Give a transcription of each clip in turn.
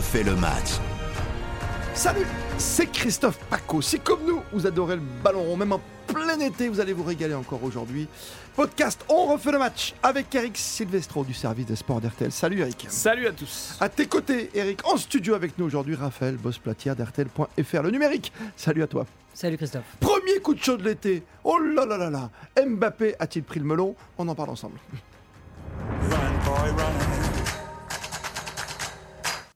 refait le match. Salut, c'est Christophe Paco. Si comme nous, vous adorez le ballon rond, même en plein été, vous allez vous régaler encore aujourd'hui. Podcast On refait le match avec Eric Silvestro du service des sports d'RTL. Salut Eric. Salut à tous. À tes côtés, Eric, en studio avec nous aujourd'hui, Raphaël Boss-Platière d'RTL.fr. Le numérique. Salut à toi. Salut Christophe. Premier coup de chaud de l'été. Oh là là là là. Mbappé a-t-il pris le melon? On en parle ensemble.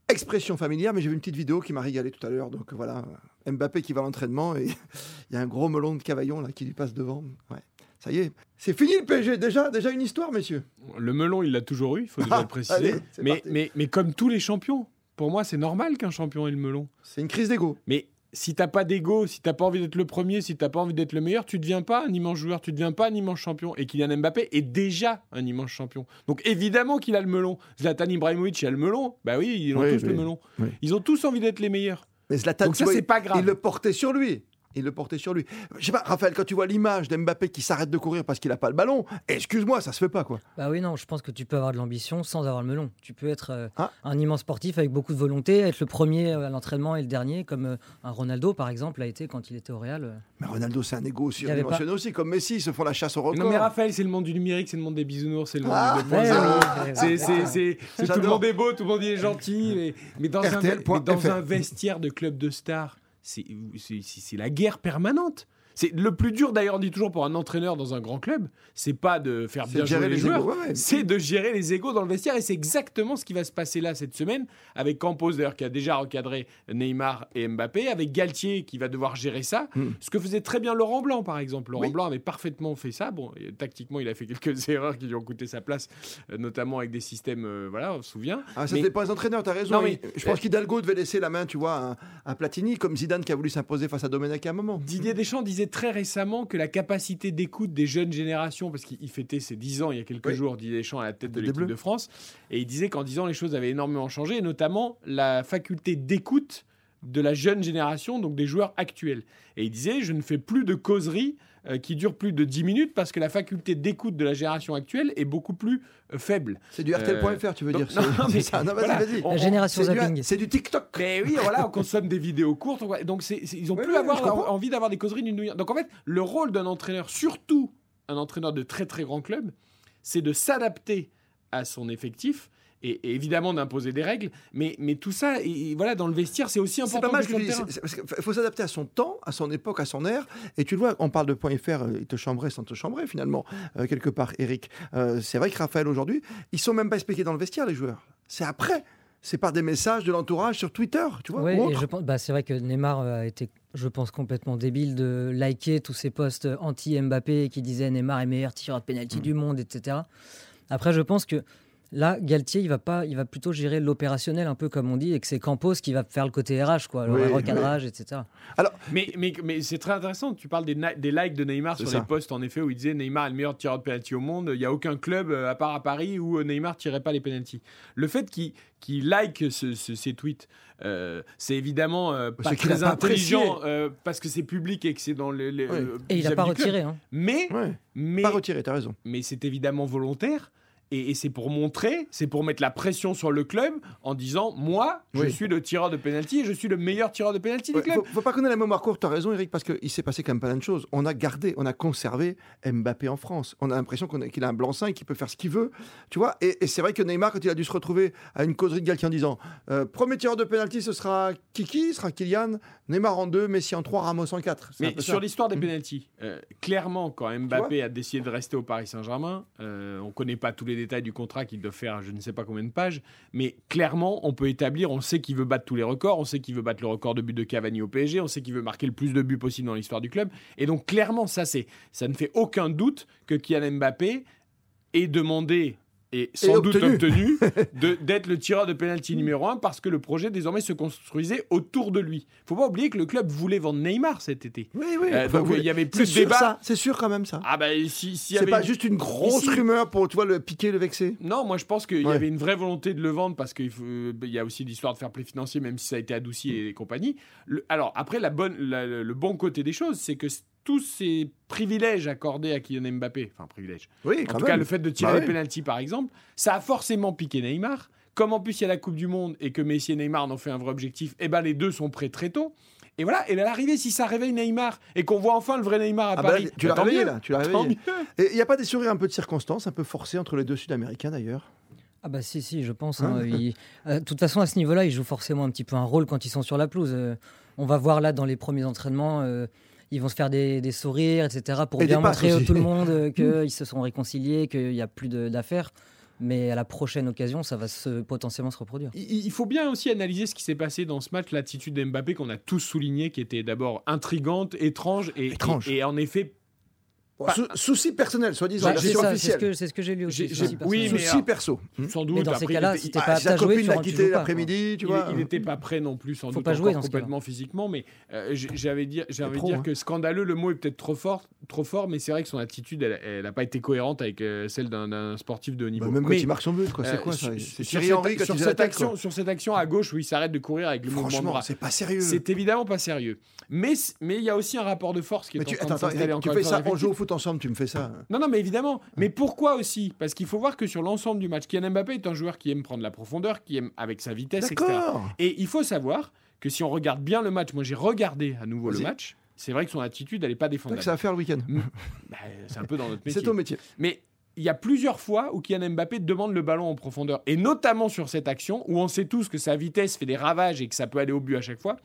Expression familière, mais j'ai vu une petite vidéo qui m'a régalé tout à l'heure. Donc voilà, Mbappé qui va à l'entraînement et il y a un gros melon de cavaillon là qui lui passe devant. Ouais. Ça y est, c'est fini le PSG. Déjà, déjà une histoire, messieurs. Le melon, il l'a toujours eu, il faut déjà le préciser. Allez, mais, mais, mais comme tous les champions, pour moi, c'est normal qu'un champion ait le melon. C'est une crise d'ego. Mais si t'as pas d'ego, si t'as pas envie d'être le premier, si t'as pas envie d'être le meilleur, tu deviens pas un immense joueur, tu deviens pas un immense champion. Et Kylian Mbappé est déjà un immense champion. Donc évidemment qu'il a le melon. Zlatan Ibrahimovic il a le melon. Bah oui, ils ont Oui, tous oui, le melon. oui. Ils ont tous envie d'être les meilleurs. Mais Zlatan, Donc ça, c'est pas grave. Il le portait sur lui. Il le portait sur lui. Je sais pas, Raphaël, quand tu vois l'image d'Mbappé qui s'arrête de courir parce qu'il a pas le ballon, excuse-moi, ça se fait pas quoi. Bah oui, non, je pense que tu peux avoir de l'ambition sans avoir le melon. Tu peux être euh, Ah. un immense sportif avec beaucoup de volonté, être le premier à l'entraînement et le dernier, comme euh, un Ronaldo par exemple l'a été quand il était au Real. euh. Mais Ronaldo, c'est un égo surdimensionné aussi, comme Messi, ils se font la chasse au record. Non mais Raphaël, c'est le monde du numérique, c'est le monde des bisounours, c'est le monde Ah, du ouais, 2.0. ouais, ouais, C'est, tout le monde est beau, tout le monde est gentil, mais, mais dans, un, mais dans un vestiaire de club de stars, c'est, la guerre permanente. C'est le plus dur d'ailleurs, on dit toujours pour un entraîneur dans un grand club, c'est pas de faire bien de gérer jouer les, les joueurs, égos, ouais, ouais. c'est de gérer les égos dans le vestiaire et c'est exactement ce qui va se passer là cette semaine avec Campos d'ailleurs qui a déjà recadré Neymar et Mbappé, avec Galtier qui va devoir gérer ça. Hmm. Ce que faisait très bien Laurent Blanc par exemple. Laurent Oui. Blanc avait parfaitement fait ça. Bon, et tactiquement il a fait quelques erreurs qui lui ont coûté sa place, euh, notamment avec des systèmes, euh, voilà, on se souvient. Ah, ça Mais- pas les entraîneurs, t'as raison. Non, mais- Il- je pense qu'Hidalgo devait laisser la main, tu vois, à, à Platini, comme Zidane qui a voulu s'imposer face à Domenech à un moment. Didier Deschamps disait très récemment que la capacité d'écoute des jeunes générations, parce qu'il il fêtait ses 10 ans il y a quelques Oui. jours, Didier Deschamps à la tête de l'équipe de France, et il disait qu'en 10 ans les choses avaient énormément changé, et notamment la faculté d'écoute de la jeune génération, donc des joueurs actuels. Et il disait, je ne fais plus de causeries euh, qui durent plus de 10 minutes parce que la faculté d'écoute de la génération actuelle est beaucoup plus euh, faible. C'est du RTL.fr, tu veux dire. non, mais ça. Non, vas-y, voilà. vas-y. On- La génération zapping. C'est du TikTok. Mais oui, voilà, on consomme des vidéos courtes. on- Donc, c'est, c'est- ils ont Oui, plus oui, avoir envie d'avoir des causeries d'une demi-heure. Donc, en fait, le rôle d'un entraîneur, surtout un entraîneur de très très grand club, c'est de s'adapter à son effectif. Et, et évidemment d'imposer des règles, mais, mais tout ça, et, et voilà, dans le vestiaire, c'est aussi C'est important. pas mal que le dis. c'est- c'est- parce qu'il faut s'adapter à son temps, à son époque, à son ère. Et tu le vois, on parle de point .fr, euh, il te chambrait sans te chambrer finalement, euh, quelque part, Eric. Euh, c'est vrai que Raphaël, aujourd'hui, ils sont même pas expliqués dans le vestiaire, les joueurs. C'est après. C'est par des messages de l'entourage sur Twitter, tu vois. Ouais, ou et je pense, bah, c'est vrai que Neymar a été, je pense, complètement débile de liker tous ces posts anti-Mbappé qui disaient Neymar est meilleur tireur de Mm. pénalty du monde, etc. Après, je pense que là, Galtier, il va pas, il va plutôt gérer l'opérationnel un peu comme on dit, et que c'est Campos qui va faire le côté RH, quoi, le Oui, recadrage, etc. Mais, mais, mais c'est très intéressant. Tu parles des, des likes de Neymar C'est sur ça. les posts, en effet, où il disait Neymar est le meilleur tireur de penalty au monde. Il n'y a aucun club, euh, à part à Paris, où euh, Neymar tirait pas les penalties. Le fait qu'il like ce- ce- ces tweets, euh, c'est évidemment euh, pas très pas intelligent euh, parce que c'est public et que c'est dans les. les, Oui. euh, Et il n'a pas retiré. hein. Mais, Ouais, mais, Pas retiré, t'as raison. mais c'est évidemment volontaire. Et, et c'est pour montrer, c'est pour mettre la pression sur le club en disant Moi, je suis le tireur de penalty et je suis le meilleur tireur de penalty Ouais, du club. faut, faut pas connaître la mémoire courte, t'as raison Eric, parce qu'il s'est passé quand même plein de choses. On a gardé, on a conservé Mbappé en France. On a l'impression qu'il a un blanc-seing, qu'il peut faire ce qu'il veut, tu vois. Et, et c'est vrai que Neymar, quand il a dû se retrouver à une causerie de en disant euh, premier tireur de pénalty, ce sera Kiki, ce sera Kylian, Neymar en 2, Messi en 3, Ramos en 4. C'est un Mais sur l'histoire des Mm. pénalties, euh, clairement, quand Mbappé a décidé de rester au Paris Saint-Germain, euh, on ne connaît pas tous les détails du contrat qu'il doit faire, je ne sais pas combien de pages, mais clairement, on peut établir, on sait qu'il veut battre tous les records, on sait qu'il veut battre le record de buts de Cavani au PSG, on sait qu'il veut marquer le plus de buts possible dans l'histoire du club. Et donc, clairement, ça, c'est, ça ne fait aucun doute que Kylian Mbappé ait demandé et sans doute obtenu. d'être le tireur de pénalty numéro un parce que le projet désormais se construisait autour de lui. Faut pas oublier que le club voulait vendre Neymar cet été. Oui, oui. Euh, donc, il y avait plus de débat. C'est sûr quand même ça. Ah bah si, s'il y c'est pas une- juste une grosse rumeur pour, tu vois, le piquer, le vexer. Non, moi je pense qu'il y avait une vraie volonté de le vendre parce qu'il y a aussi l'histoire de faire play financier, même si ça a été adouci et compagnie. Le- alors après, la bonne, la- le bon côté des choses, c'est que tous ces privilèges accordés à Kylian Mbappé, enfin privilèges, Oui, en tout même. cas le fait de tirer Bah les oui. pénalties par exemple, ça a forcément piqué Neymar Comme en plus il y a la Coupe du Monde et que Messi et Neymar en ont fait un vrai objectif, eh ben les deux sont prêts très tôt. Et voilà, et à l'arrivée, si ça réveille Neymar et qu'on voit enfin le vrai Neymar à Ah bah, Paris, tu bah, l'as réveillé mieux. là, tu l'as réveillé. Et il n'y a pas des sourires un peu de circonstance, un peu forcés entre les deux Sud-Américains d'ailleurs? Ah bah si, si, je pense. Hein hein, euh, De toute façon, à ce niveau-là, ils jouent forcément un petit peu un rôle quand ils sont sur la pelouse. Euh, on va voir là dans les premiers entraînements, euh, ils vont se faire des, des sourires, etc. pour Et bien montrer à tout le monde euh, qu'ils se sont réconciliés, qu'il n'y a plus de- d'affaires. Mais à la prochaine occasion, ça va se, potentiellement se reproduire. Il il faut bien aussi analyser ce qui s'est passé dans ce match, l'attitude d'Mbappé qu'on a tous souligné, qui était d'abord intrigante, étrange et, Étrange. et- et en effet Bon, sou- Souci personnel, soi-disant, Bah, c'est version ça, c'est ce que, c'est ce que j'ai lu aussi. Aussi oui, mais Souci alors- perso. Hmm. sans doute. Mais dans ces cas-là, si t'es pas Ah, apte sa à jouer, tu quitté l'après-midi, tu il- vois. il n'était pas prêt non plus, sans Faut doute pas encore jouer complètement physiquement, mais euh, j'avais dire, dire hein. que scandaleux, le mot est peut-être trop fort, trop fort, mais c'est vrai que son attitude, elle n'a pas été cohérente avec euh, celle d'un- sportif de haut niveau. Bah, même quand Mais, il marque son but, quoi. C'est euh, quoi ça sur- C'est Thierry Henry quand il action, sur cette action à gauche où il s'arrête de courir avec le mouvement de Franchement, bras. c'est pas sérieux. C'est évidemment pas sérieux. Mais il y a aussi un rapport de force qui est Mais tu, en train de s'installer tu fais ça, on joue au. Foot ensemble, tu me fais ça. Non, non, mais évidemment. Mais pourquoi aussi? Parce qu'il faut voir que sur l'ensemble du match, Kylian Mbappé est un joueur qui aime prendre la profondeur, qui aime avec sa vitesse, etc. Et il faut savoir que si on regarde bien le match, moi j'ai regardé à nouveau le match, c'est vrai que son attitude, elle n'est pas défendable. ça va faire le week-end. Bah, c'est un peu dans notre métier. C'est ton métier. Mais il y a plusieurs fois où Kylian Mbappé demande le ballon en profondeur. Et notamment sur cette action où on sait tous que sa vitesse fait des ravages et que ça peut aller au but à chaque fois.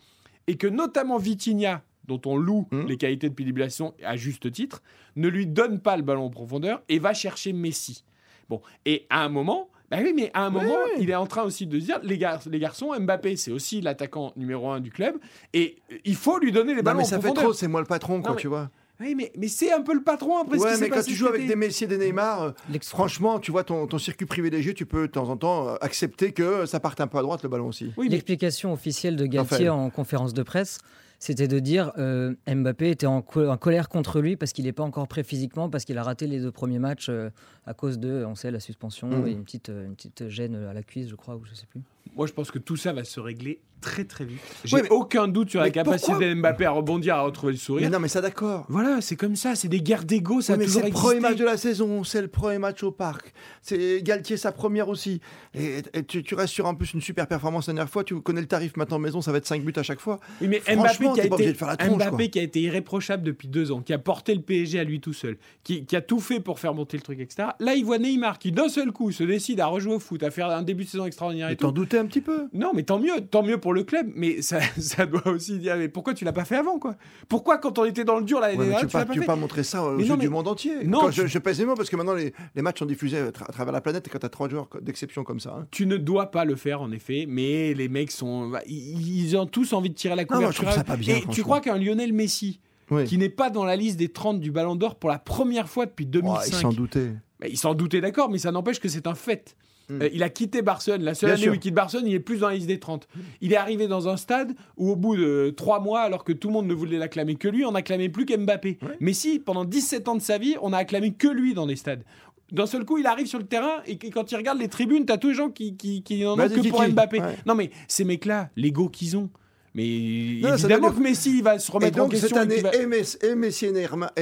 Et que notamment Vitinha, dont on loue Mhm. les qualités de pilibulation à juste titre, ne lui donne pas le ballon en profondeur et va chercher Messi. Bon, et à un moment. Bah oui, mais à un moment, il est en train aussi de se dire, les, gar- les garçons, Mbappé, c'est aussi l'attaquant numéro un du club, et il faut lui donner les Non, ballons mais en ça fait profondeur. trop, c'est moi le patron, quoi, Non, mais- tu vois. Oui, mais, mais c'est un peu le patron après ce Ouais, qui s'est mais quand tu joues avec des Messi et des Neymar, euh, franchement, tu vois, ton, ton circuit privilégié, tu peux de temps en temps euh, accepter que ça parte un peu à droite le ballon aussi. Oui, mais L'explication officielle de Galtier en conférence de presse, c'était de dire euh, Mbappé était en, co- en colère contre lui parce qu'il n'est pas encore prêt physiquement, parce qu'il a raté les deux premiers matchs euh, à cause de, on sait, la suspension Mhm. et une petite, euh, une petite gêne à la cuisse, je crois, ou je sais plus. Moi, je pense que tout ça va se régler très très vite. J'ai Ouais, mais- aucun doute sur la mais capacité de Mbappé à rebondir, à retrouver le Mais sourire. non, mais ça d'accord. Voilà, c'est comme ça, c'est des guerres d'ego, ça a mais toujours c'est le premier match de la saison, c'est le premier match au parc. C'est Galtier sa première aussi. Et, et tu, tu restes sur en plus une super performance la dernière fois. Tu connais le tarif maintenant maison, ça va être 5 buts à chaque fois. Oui, mais Mbappé, qui a, été, tronche, Mbappé qui a été irréprochable depuis deux ans, qui a porté le PSG à lui tout seul, qui, qui a tout fait pour faire monter le truc, etc. Là, il voit Neymar qui, d'un seul coup, se décide à rejouer au foot, à faire un début de saison extraordinaire et Mais tout. Un petit peu. Non, mais tant mieux, tant mieux pour le club, mais ça, ça doit aussi dire, mais pourquoi tu l'as pas fait avant, quoi? Pourquoi, quand on était dans le dur l'année Ouais, mais dernière, tu l'as pas, pas tu pas montrer ça Mais non, du mais- monde entier. Non, Quand tu- je, je pèse les mots parce que maintenant les, les matchs sont diffusés à, tra- à travers la planète et quand t'as trois joueurs d'exception comme ça. hein. Tu ne dois pas le faire, en effet, mais les mecs sont. bah, Ils ont tous envie de tirer la Non, moi, je couverture. trouve ça pas bien, Et tu crois qu'un Lionel Messi, Oui. qui n'est pas dans la liste des 30 du Ballon d'Or pour la première fois depuis Ouais, 2005, ils s'en doutaient. bah, il s'en doutait, d'accord, mais ça n'empêche que c'est un fait. Euh, il a quitté Barcelone. La seule Bien année sûr. où il quitte Barcelone, il est plus dans la liste des 30. Il est arrivé dans un stade où, au bout de trois mois, alors que tout le monde ne voulait l'acclamer que lui, on n'acclamait plus qu'Mbappé. Ouais. Mais si, pendant 17 ans de sa vie, on a acclamé que lui dans les stades. D'un seul coup, il arrive sur le terrain et quand il regarde les tribunes, t'as tous les gens qui, qui, qui n'en ont que pour. Mbappé. Ouais. Non, mais ces mecs-là, l'ego qu'ils ont. Mais Non, évidemment que Messi il va se Et remettre en donc cette question. et année, va- et, Messi, et Messi et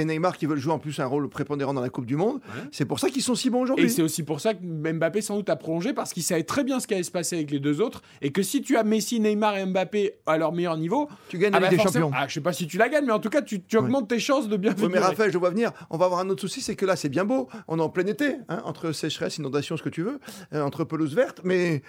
Neymar, et qui veulent jouer en plus un rôle prépondérant dans la Coupe du Monde, Ouais. c'est pour ça qu'ils sont si bons Et aujourd'hui. c'est aussi pour ça que Mbappé sans doute a prolongé parce qu'il savait très bien ce qui allait se passer avec les deux autres et que si tu as Messi, Neymar et Mbappé à leur meilleur niveau, Tu gagnes ah la bah des Champions. ah, je sais pas si tu la gagnes, mais en tout cas tu, tu augmentes tes chances de bien Oui, mais. Raphaël, je vois venir. On va avoir un autre souci, c'est que là, c'est bien beau. On est en plein été, hein, entre sécheresse, inondation, ce que tu veux, euh, entre pelouse verte. Mais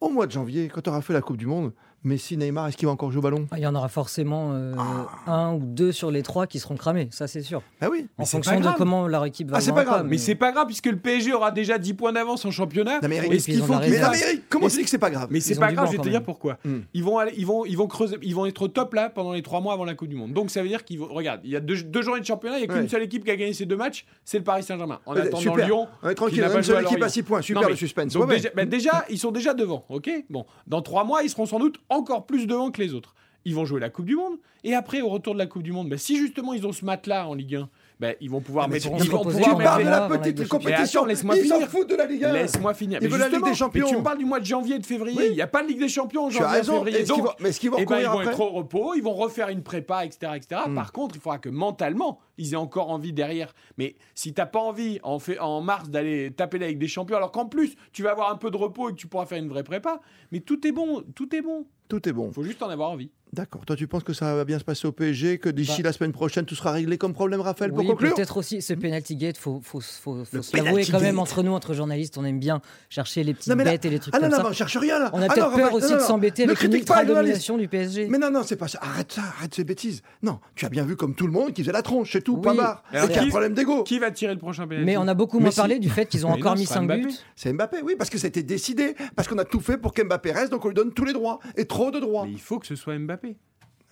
au mois de janvier, quand on aura fait la Coupe du Monde, Messi, Neymar, est-ce qu'il va encore jouer au ballon? Ah, Il y en aura forcément euh, Ah. un ou deux sur les trois qui seront cramés, ça c'est sûr. Ah oui. Mais en c'est fonction pas de grave. comment leur équipe va Ah, c'est jouer pas grave, Mais c'est pas grave puisque le PSG aura déjà 10 points d'avance en championnat. Non, mais Eric, et ce puis qu'il ils ont faut la qu'ils Mais non, réserve. fassent- mais Eric, comment tu dis que c'est pas grave Mais c'est pas grave, je vais te dire pourquoi. Hmm. Ils, vont aller, ils, vont, ils, vont creuser, ils vont être au top là pendant les trois mois avant la Coupe du Monde. Donc ça veut dire qu'ils vont. Regarde, il y a deux, deux journées de championnat, il n'y a qu'une Ouais. seule équipe qui a gagné ces deux matchs, c'est le Paris Saint-Germain. En Ouais, attendant super. Lyon. On est tranquille, une seule équipe à Lorient. 6 points. Super le suspense. Bah déjà, ils sont déjà devant, ok? Bon, dans trois mois, ils seront sans doute encore plus devant que les autres. Ils vont jouer la Coupe du Monde. Et après, au retour de la Coupe du Monde, bah, si justement ils ont ce matelas en Ligue 1, ben, ils vont pouvoir Ah, mais mettre. ils vont pouvoir Tu parles les- de la petite compétition. Laisse-moi Ils s'en finir. foutent de la Ligue 1. Laisse-moi finir. Ils veulent la Ligue des Champions. Tu me parles du mois de janvier et de février. Il n'y a pas de Ligue des Champions en janvier et février. Mais est-ce qu'ils vont eh ben, ils vont être au repos, ils vont refaire une prépa, etc. etc. Hmm. Par contre, il faudra que mentalement, ils aient encore envie derrière. Mais si t'as pas envie en, fait, en mars d'aller taper la Ligue des Champions, alors qu'en plus, tu vas avoir un peu de repos et que tu pourras faire une vraie prépa, mais tout est bon, tout est bon. Tout est bon. Il faut juste en avoir envie. D'accord. Toi, tu penses que ça va bien se passer au PSG, que d'ici Bah. la semaine prochaine, tout sera réglé comme problème, Raphaël, pour Oui, conclure peut-être aussi ce penalty gate, faut, faut, faut, faut Le se l'avouer penalty quand même entre nous, entre journalistes, on aime bien chercher les petites Non, là- bêtes et les trucs Ah non, comme non, ça. mais on cherche rien là. On a Ah peut-être non, peur aussi non, de non. s'embêter avec une pas journalistes. ultra-domination du PSG. Mais non, non, c'est pas ça. Arrête ça, arrête ces bêtises. Non, tu as bien vu comme tout le monde qui faisait la tronche, c'est tout, Oui. point barre. A un problème d'ego. Qui va tirer le prochain pénalty Mais on a beaucoup moins parlé du fait qu'ils ont encore non, mis ce sera 5 Mbappé. buts. C'est Mbappé, oui, parce que ça a été décidé, parce qu'on a tout fait pour qu'Mbappé reste, donc on lui donne tous les droits, et trop de droits. Mais il faut que ce soit Mbappé.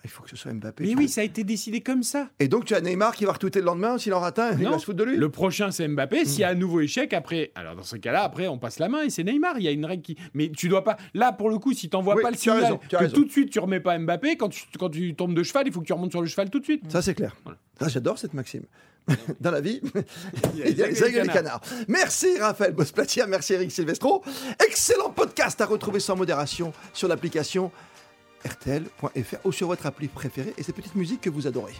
Il faut que ce soit Mbappé. Mais oui, ça a été décidé comme ça. Et donc tu as Neymar qui va retweeter le lendemain, s'il en rate un, il va se foutre de lui. Le prochain, c'est Mbappé. S'il y a un nouveau échec, après, alors dans ce cas-là, après, on passe la main et c'est Neymar. Il y a une règle qui. Mais tu dois pas. Là, pour le coup, si t'envoies Oui, pas le signal raison, que tout de suite tu remets pas Mbappé, quand tu, quand tu tombes de cheval, il faut que tu remontes sur le cheval tout de suite. Ça, c'est clair. Voilà. J'adore cette maxime. Dans la vie, Il y a il y a les les aigles et les canards. Merci Raphaël Bosplatia, merci Eric Silvestro. Excellent podcast à retrouver sans modération sur l'application RTL.fr ou sur votre appli préférée et ces petites musiques que vous adorez.